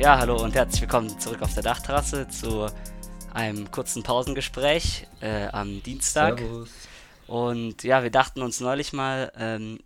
Ja, hallo und herzlich willkommen zurück auf der Dachterrasse zu einem kurzen Pausengespräch äh, am Dienstag. Servus. Und ja, wir dachten uns neulich mal, ähm,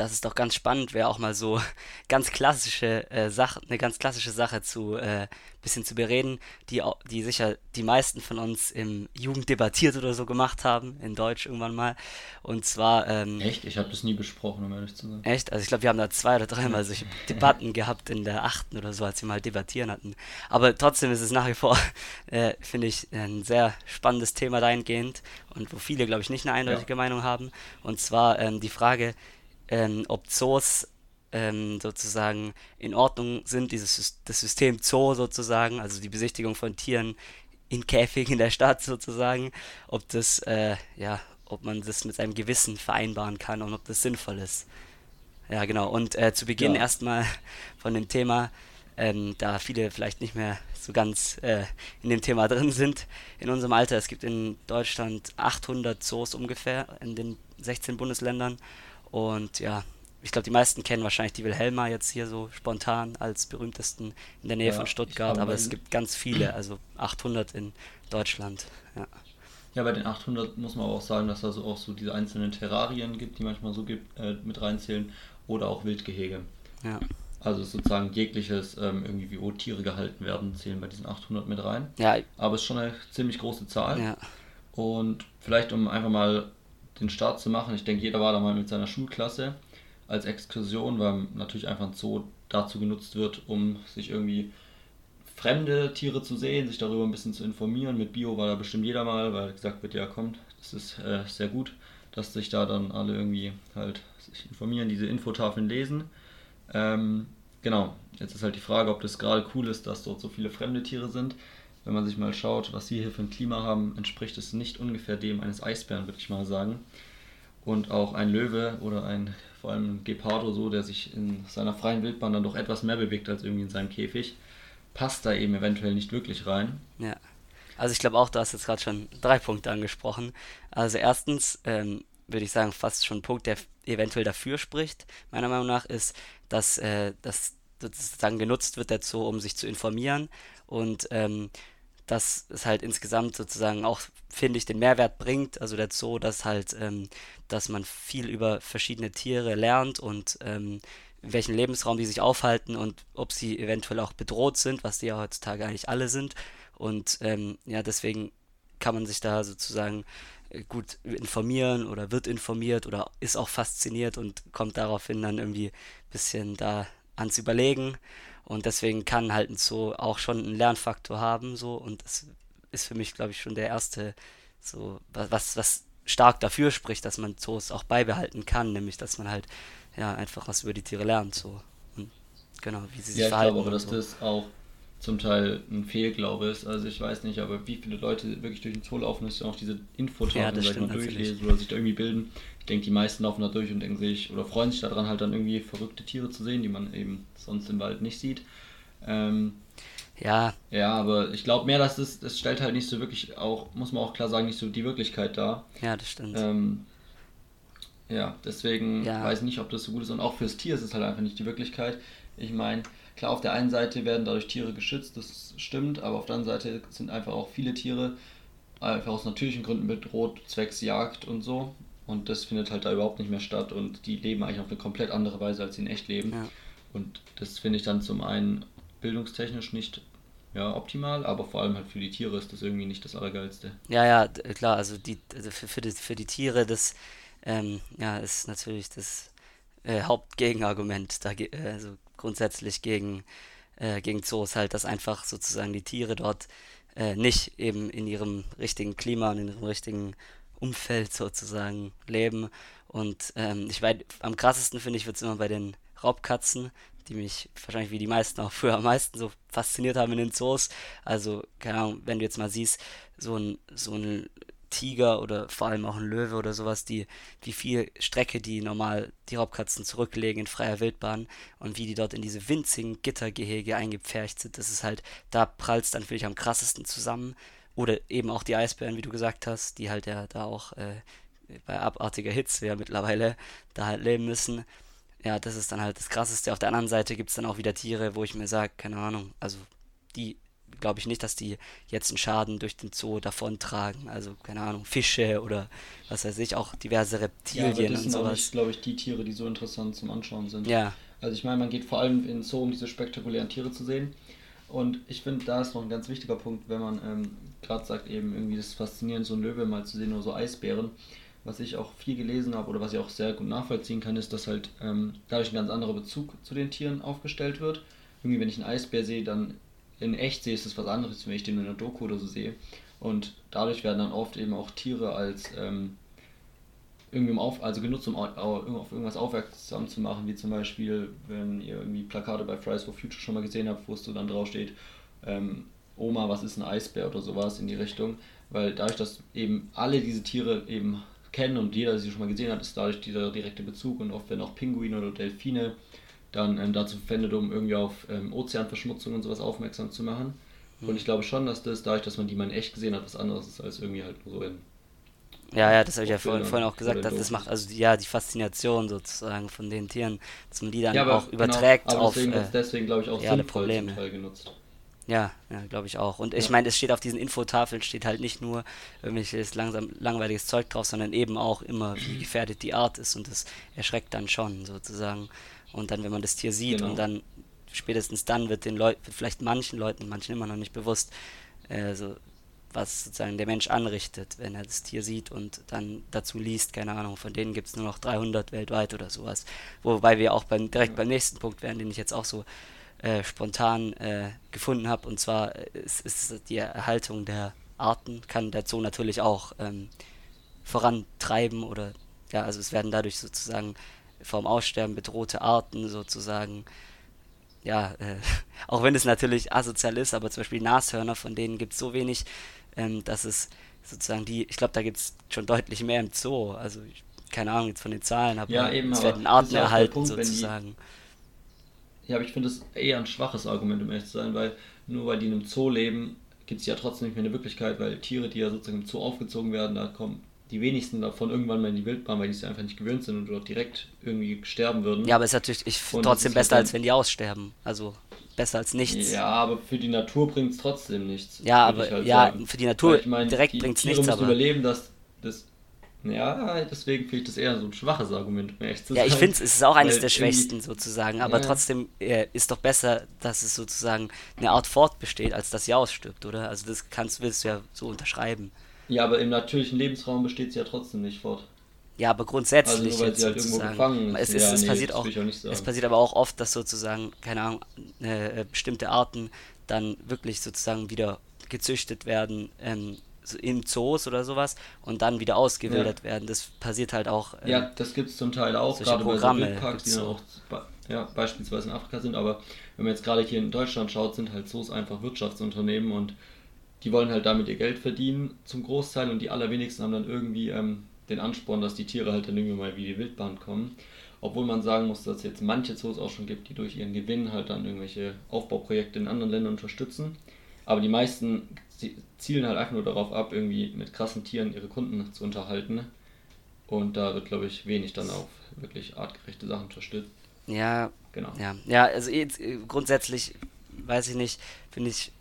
dass es doch ganz spannend wäre, auch mal so ganz klassische äh, Sachen, eine ganz klassische Sache zu äh, bisschen zu bereden, die, die sicher die meisten von uns im Jugend debattiert oder so gemacht haben, in Deutsch irgendwann mal. Und zwar ähm, Echt? Ich habe das nie besprochen, um ehrlich zu sein. Echt? Also ich glaube, wir haben da zwei oder dreimal solche Debatten gehabt in der achten oder so, als wir mal debattieren hatten. Aber trotzdem ist es nach wie vor, äh, finde ich, ein sehr spannendes Thema dahingehend und wo viele, glaube ich, nicht eine Ja. eindeutige Meinung haben. Und zwar ähm, die Frage, ähm, ob Zoos ähm, sozusagen in Ordnung sind, dieses das System Zoo sozusagen, also die Besichtigung von Tieren in Käfigen in der Stadt sozusagen, ob das, äh, ja, ob man das mit seinem Gewissen vereinbaren kann und ob das sinnvoll ist. Ja, genau. Und äh, zu Beginn Ja. erstmal von dem Thema, ähm, da viele vielleicht nicht mehr so ganz äh, in dem Thema drin sind. In unserem Alter, es gibt in Deutschland 800 Zoos ungefähr in den 16 Bundesländern. Und ja, ich glaube, die meisten kennen wahrscheinlich die Wilhelma jetzt hier so spontan als berühmtesten in der Nähe von Ja, ich Stuttgart, aber es gibt ganz viele, also 800 in Deutschland. Ja, ja, bei den 800 muss man aber auch sagen, dass da so auch so diese einzelnen Terrarien gibt, die manchmal so gibt, äh, mit reinzählen, oder auch Wildgehege. ja, Also sozusagen jegliches, ähm, irgendwie wie Tiere gehalten werden, zählen bei diesen 800 mit rein. ja, Aber es ist schon eine ziemlich große Zahl. ja, Und vielleicht, um einfach mal den Start zu machen, ich denke, jeder war da mal mit seiner Schulklasse als Exkursion, weil natürlich einfach ein Zoo dazu genutzt wird, um sich irgendwie fremde Tiere zu sehen, sich darüber ein bisschen zu informieren. Mit Bio war da bestimmt jeder mal, weil gesagt wird, ja kommt, das ist äh, sehr gut, dass sich da dann alle irgendwie halt sich informieren, diese Infotafeln lesen. Ähm, genau, jetzt ist halt die Frage, ob das gerade cool ist, dass dort so viele fremde Tiere sind. Wenn man sich mal schaut, was sie hier für ein Klima haben, entspricht es nicht ungefähr dem eines Eisbären, würde ich mal sagen. Und auch ein Löwe oder ein, vor allem ein Gepardo so, der sich in seiner freien Wildbahn dann doch etwas mehr bewegt als irgendwie in seinem Käfig, passt da eben eventuell nicht wirklich rein. ja. Also ich glaube auch, du hast jetzt gerade schon drei Punkte angesprochen. Also erstens ähm, würde ich sagen, fast schon ein Punkt, der eventuell dafür spricht, meiner Meinung nach, ist, dass äh, das sozusagen genutzt wird dazu, um sich zu informieren und ähm, dass es halt insgesamt sozusagen auch, finde ich, den Mehrwert bringt, also der Zoo, dass halt, ähm, dass man viel über verschiedene Tiere lernt und ähm, in welchem Lebensraum die sich aufhalten und ob sie eventuell auch bedroht sind, was die ja heutzutage eigentlich alle sind. Und ähm, ja, deswegen kann man sich da sozusagen äh, gut informieren oder wird informiert oder ist auch fasziniert und kommt daraufhin dann irgendwie ein bisschen da ans Überlegen. Und deswegen kann halt ein Zoo auch schon einen Lernfaktor haben, so. Und das ist für mich, glaube ich, schon der erste, so, wa- was, was stark dafür spricht, dass man Zoos auch beibehalten kann, nämlich, dass man halt, ja, einfach was über die Tiere lernt, so. Und genau, wie sie sich Ja, ich verhalten glaube aber, und dass so. das auch zum Teil ein Fehlglaube ist. Also ich weiß nicht, aber wie viele Leute wirklich durch den Zoo laufen sich dann auch diese Ja, Infotafeln, das sag ich mal, stimmt natürlich. durchlesen oder sich da irgendwie bilden. Ich denke, die meisten laufen da durch und denken sich oder freuen sich daran, halt dann irgendwie verrückte Tiere zu sehen, die man eben sonst im Wald nicht sieht. Ähm, Ja, ja, aber ich glaube mehr, dass das, das stellt halt nicht so wirklich auch, muss man auch klar sagen, nicht so die Wirklichkeit dar. ja, das stimmt. Ähm, ja, deswegen Ja. weiß ich nicht, ob das so gut ist. Und auch fürs Tier ist es halt einfach nicht die Wirklichkeit. Ich meine, klar, auf der einen Seite werden dadurch Tiere geschützt, das stimmt, aber auf der anderen Seite sind einfach auch viele Tiere einfach aus natürlichen Gründen bedroht, zwecks Jagd und so. Und das findet halt da überhaupt nicht mehr statt und die leben eigentlich auf eine komplett andere Weise, als sie in echt leben. Ja. Und das finde ich dann zum einen bildungstechnisch nicht ja, optimal, aber vor allem halt für die Tiere ist das irgendwie nicht das Allergeilste. Ja, ja, klar, also die, also für, für die, für die Tiere, das ähm, ja, ist natürlich das äh, Hauptgegenargument, da, äh, also grundsätzlich gegen, äh, gegen Zoos halt, dass einfach sozusagen die Tiere dort äh, nicht eben in ihrem richtigen Klima und in ihrem richtigen Umfeld sozusagen leben. Und ähm, ich weiß, am krassesten finde ich, wird es immer bei den Raubkatzen, die mich wahrscheinlich wie die meisten auch früher am meisten so fasziniert haben in den Zoos. Also, keine Ahnung, wenn du jetzt mal siehst, so ein, so ein Tiger oder vor allem auch ein Löwe oder sowas, die, wie viel Strecke die normal die Raubkatzen zurücklegen in freier Wildbahn und wie die dort in diese winzigen Gittergehege eingepfercht sind, das ist halt, da prallt es dann wirklich am krassesten zusammen. Oder eben auch die Eisbären, wie du gesagt hast, die halt ja da auch äh, bei abartiger Hitze ja mittlerweile da halt leben müssen. ja, das ist dann halt das Krasseste. Auf der anderen Seite gibt es dann auch wieder Tiere, wo ich mir sage, keine Ahnung, also die glaube ich nicht, dass die jetzt einen Schaden durch den Zoo davontragen. Also, keine Ahnung, Fische oder was weiß ich, auch diverse Reptilien ja, aber das sind und sowas. glaube ich, die Tiere, die so interessant zum Anschauen sind. Ja. Also ich meine, man geht vor allem in den Zoo, um diese spektakulären Tiere zu sehen. Und ich finde, da ist noch ein ganz wichtiger Punkt, wenn man ähm, gerade sagt, eben irgendwie das faszinierend, so ein Löwe mal zu sehen oder so Eisbären. Was ich auch viel gelesen habe oder was ich auch sehr gut nachvollziehen kann, ist, dass halt ähm, dadurch ein ganz anderer Bezug zu den Tieren aufgestellt wird. Irgendwie, wenn ich einen Eisbär sehe, dann in echt sehe, ist das was anderes, wenn ich den in einer Doku oder so sehe. Und dadurch werden dann oft eben auch Tiere als ähm, irgendwie auf, also genutzt, um auf irgendwas aufmerksam zu machen, wie zum Beispiel, wenn ihr irgendwie Plakate bei Fridays for Future schon mal gesehen habt, wo es so dann draufsteht, ähm, Oma, was ist ein Eisbär oder sowas in die Richtung. Weil dadurch, dass eben alle diese Tiere eben kennen und jeder sie schon mal gesehen hat, ist dadurch dieser direkte Bezug und oft werden auch Pinguine oder Delfine dann ähm, dazu verwendet, um irgendwie auf ähm, Ozeanverschmutzung und sowas aufmerksam zu machen. Und ich glaube schon, dass das dadurch, dass man die mal in echt gesehen hat, was anderes ist als irgendwie halt nur so in. Ja, ja, das habe ich ja vorhin, vorhin auch gesagt, dass das macht also ja die Faszination sozusagen von den Tieren, dass man die dann ja, auch genau, überträgt genau, auf deswegen, äh, deswegen glaube ich auch reale Probleme. genutzt. Ja, ja glaube ich auch. Und ja. ich meine, es steht auf diesen Infotafeln steht halt nicht nur irgendwelches langsam langweiliges Zeug drauf, sondern eben auch immer, wie gefährdet die Art ist und das erschreckt dann schon sozusagen. Und dann, wenn man das Tier sieht genau. und dann spätestens dann wird den Leuten, vielleicht manchen Leuten, manchen immer noch nicht bewusst, äh, so, was sozusagen der Mensch anrichtet, wenn er das Tier sieht und dann dazu liest, keine Ahnung, von denen gibt es nur noch 300 weltweit oder sowas. Wobei wir auch beim, direkt beim nächsten Punkt wären, den ich jetzt auch so äh, spontan äh, gefunden habe, und zwar ist, ist, die Erhaltung der Arten, kann der Zoo natürlich auch ähm, vorantreiben oder ja, also es werden dadurch sozusagen vom Aussterben bedrohte Arten sozusagen, ja, äh, auch wenn es natürlich asozial ist, aber zum Beispiel Nashörner, von denen gibt es so wenig, ähm, dass es sozusagen die, ich glaube, da gibt es schon deutlich mehr im Zoo, also ich, keine Ahnung jetzt von den Zahlen, aber ja, eben, es werden Arten erhalten Punkt, sozusagen. Die, ja, aber ich finde das eher ein schwaches Argument, um ehrlich zu sein, weil nur weil die in einem Zoo leben, gibt es ja trotzdem nicht mehr eine Wirklichkeit, weil Tiere, die ja sozusagen im Zoo aufgezogen werden, da kommen die wenigsten davon irgendwann mal in die Wildbahn, weil die es einfach nicht gewöhnt sind und dort direkt irgendwie sterben würden. Ja, aber es ist natürlich ich, trotzdem besser, halt als wenn die aussterben. Also besser als nichts. Ja, aber für die Natur bringt es trotzdem nichts. Ja, aber halt ja, sagen. für die Natur ich mein, direkt bringt es nichts. Müssen aber überleben, dass das ja, deswegen finde ich das eher so ein schwaches Argument, um echt zu Ja, ich finde es ist auch eines der schwächsten sozusagen, aber ja. trotzdem äh, ist doch besser, dass es sozusagen eine Art fortbesteht, als dass sie ausstirbt, oder? Also das kannst, willst du ja so unterschreiben. Ja, aber im natürlichen Lebensraum besteht sie ja trotzdem nicht fort. Ja, aber grundsätzlich also nur, jetzt halt sozusagen. Es, ist, ja, es nee, passiert auch, es passiert aber auch oft, dass sozusagen, keine Ahnung, äh, bestimmte Arten dann wirklich sozusagen wieder gezüchtet werden ähm, in Zoos oder sowas und dann wieder ausgewildert ja. werden. Das passiert halt auch. Ähm, ja, das gibt es zum Teil auch, gerade Programme bei so Wildparks, die dann auch ja, beispielsweise in Afrika sind. Aber wenn man jetzt gerade hier in Deutschland schaut, sind halt Zoos einfach Wirtschaftsunternehmen und die wollen halt damit ihr Geld verdienen zum Großteil und die allerwenigsten haben dann irgendwie ähm, den Ansporn, dass die Tiere halt dann irgendwie mal wie die Wildbahn kommen. Obwohl man sagen muss, dass es jetzt manche Zoos auch schon gibt, die durch ihren Gewinn halt dann irgendwelche Aufbauprojekte in anderen Ländern unterstützen. Aber die meisten zielen halt einfach nur darauf ab, irgendwie mit krassen Tieren ihre Kunden zu unterhalten. Und da wird, glaube ich, wenig dann auf wirklich artgerechte Sachen unterstützt. Ja, genau. Ja, ja also jetzt, äh, grundsätzlich weiß ich nicht, finde ich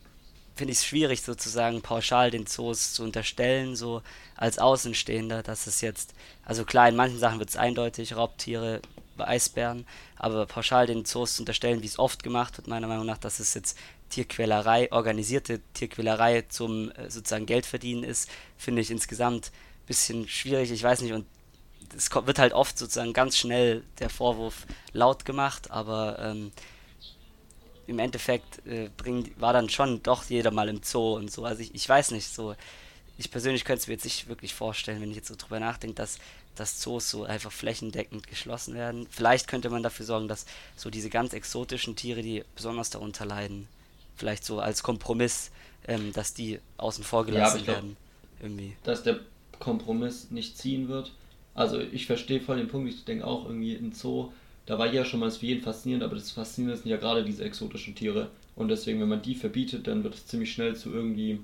finde ich es schwierig, sozusagen pauschal den Zoos zu unterstellen, so als Außenstehender, dass es jetzt, also klar, in manchen Sachen wird es eindeutig, Raubtiere, Eisbären, aber pauschal den Zoos zu unterstellen, wie es oft gemacht wird, meiner Meinung nach, dass es jetzt Tierquälerei, organisierte Tierquälerei zum äh, sozusagen Geldverdienen ist, finde ich insgesamt ein bisschen schwierig. Ich weiß nicht, und es wird halt oft sozusagen ganz schnell der Vorwurf laut gemacht, aber ähm, im Endeffekt äh, bringt, war dann schon doch jeder mal im Zoo und so. Also ich, ich weiß nicht, so. Ich persönlich könnte es mir jetzt nicht wirklich vorstellen, wenn ich jetzt so drüber nachdenke, dass, dass Zoos so einfach flächendeckend geschlossen werden. Vielleicht könnte man dafür sorgen, dass so diese ganz exotischen Tiere, die besonders darunter leiden, vielleicht so als Kompromiss, ähm, dass die außen vor gelassen ja, werden. Glaub, irgendwie. Dass der Kompromiss nicht ziehen wird. Also ich verstehe voll den Punkt, ich denke auch irgendwie ein Zoo da war ja schon mal für jeden faszinierend, aber das Faszinierende sind ja gerade diese exotischen Tiere. Und deswegen, wenn man die verbietet, dann wird es ziemlich schnell zu irgendwie,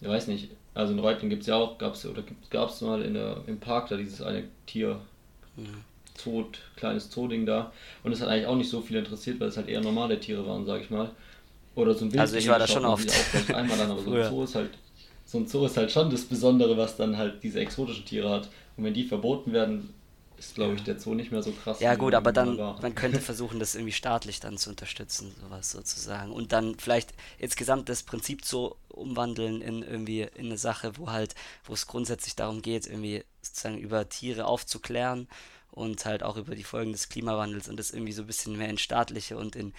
ich weiß nicht, also in Reutlingen gibt es ja auch, gab es oder gab es mal in der, im Park da dieses eine Tier. Mhm. Tod, kleines Zooding da. Und es hat eigentlich auch nicht so viel interessiert, weil es halt eher normale Tiere waren, sag ich mal. Oder so ein Wild Also ich war da schon oft. Auch einmal dann, aber so ein Zoo ist halt so ein Zoo ist halt schon das Besondere, was dann halt diese exotischen Tiere hat. Und wenn die verboten werden, ist, glaube ich, der Zoo nicht mehr so krass. Ja, gut, aber dann, man könnte versuchen, das irgendwie staatlich dann zu unterstützen, sowas sozusagen. Und dann vielleicht insgesamt das Prinzip so umwandeln in irgendwie in eine Sache, wo halt, wo es grundsätzlich darum geht, irgendwie sozusagen über Tiere aufzuklären und halt auch über die Folgen des Klimawandels und das irgendwie so ein bisschen mehr in staatliche und in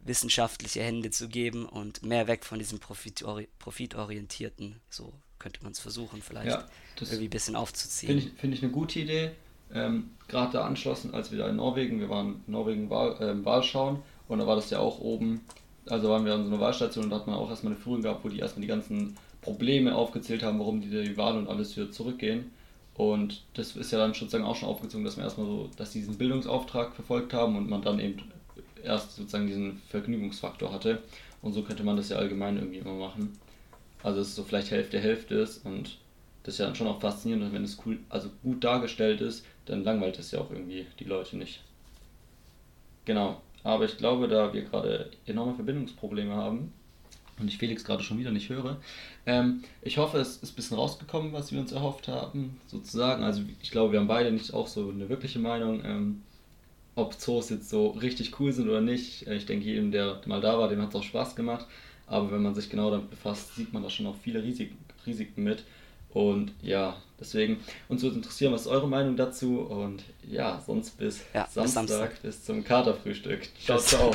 wissenschaftliche Hände zu geben und mehr weg von diesem Profitori profitorientierten, so könnte man es versuchen, vielleicht ja, irgendwie ein bisschen aufzuziehen. Finde ich, find ich eine gute Idee. Ähm, Gerade da anschlossen, als wir da in Norwegen, wir waren in Norwegen Wahl, äh, schauen und da war das ja auch oben, also waren wir an so einer Wahlstation und da hat man auch erstmal eine Führung gehabt, wo die erstmal die ganzen Probleme aufgezählt haben, warum die die Wahl und alles wieder zurückgehen. Und das ist ja dann sozusagen auch schon aufgezogen, dass man erstmal so, dass die diesen Bildungsauftrag verfolgt haben und man dann eben erst sozusagen diesen Vergnügungsfaktor hatte. Und so könnte man das ja allgemein irgendwie immer machen. Also dass es so vielleicht Hälfte Hälfte ist und das ist ja dann schon auch faszinierend, wenn es cool, also gut dargestellt ist, dann langweilt es ja auch irgendwie die Leute nicht. Genau. Aber ich glaube, da wir gerade enorme Verbindungsprobleme haben und ich Felix gerade schon wieder nicht höre, ähm, ich hoffe, es ist ein bisschen rausgekommen, was wir uns erhofft haben, sozusagen. Also ich glaube, wir haben beide nicht auch so eine wirkliche Meinung. Ähm, ob Zoos jetzt so richtig cool sind oder nicht. Äh, ich denke, jedem, der mal da war, dem hat es auch Spaß gemacht. Aber wenn man sich genau damit befasst, sieht man da schon auch viele Risiken mit. Und ja, deswegen uns würde interessieren, was ist eure Meinung dazu? Und ja, sonst bis, ja, Samstag, bis, Samstag. bis zum Katerfrühstück. Ciao, ciao.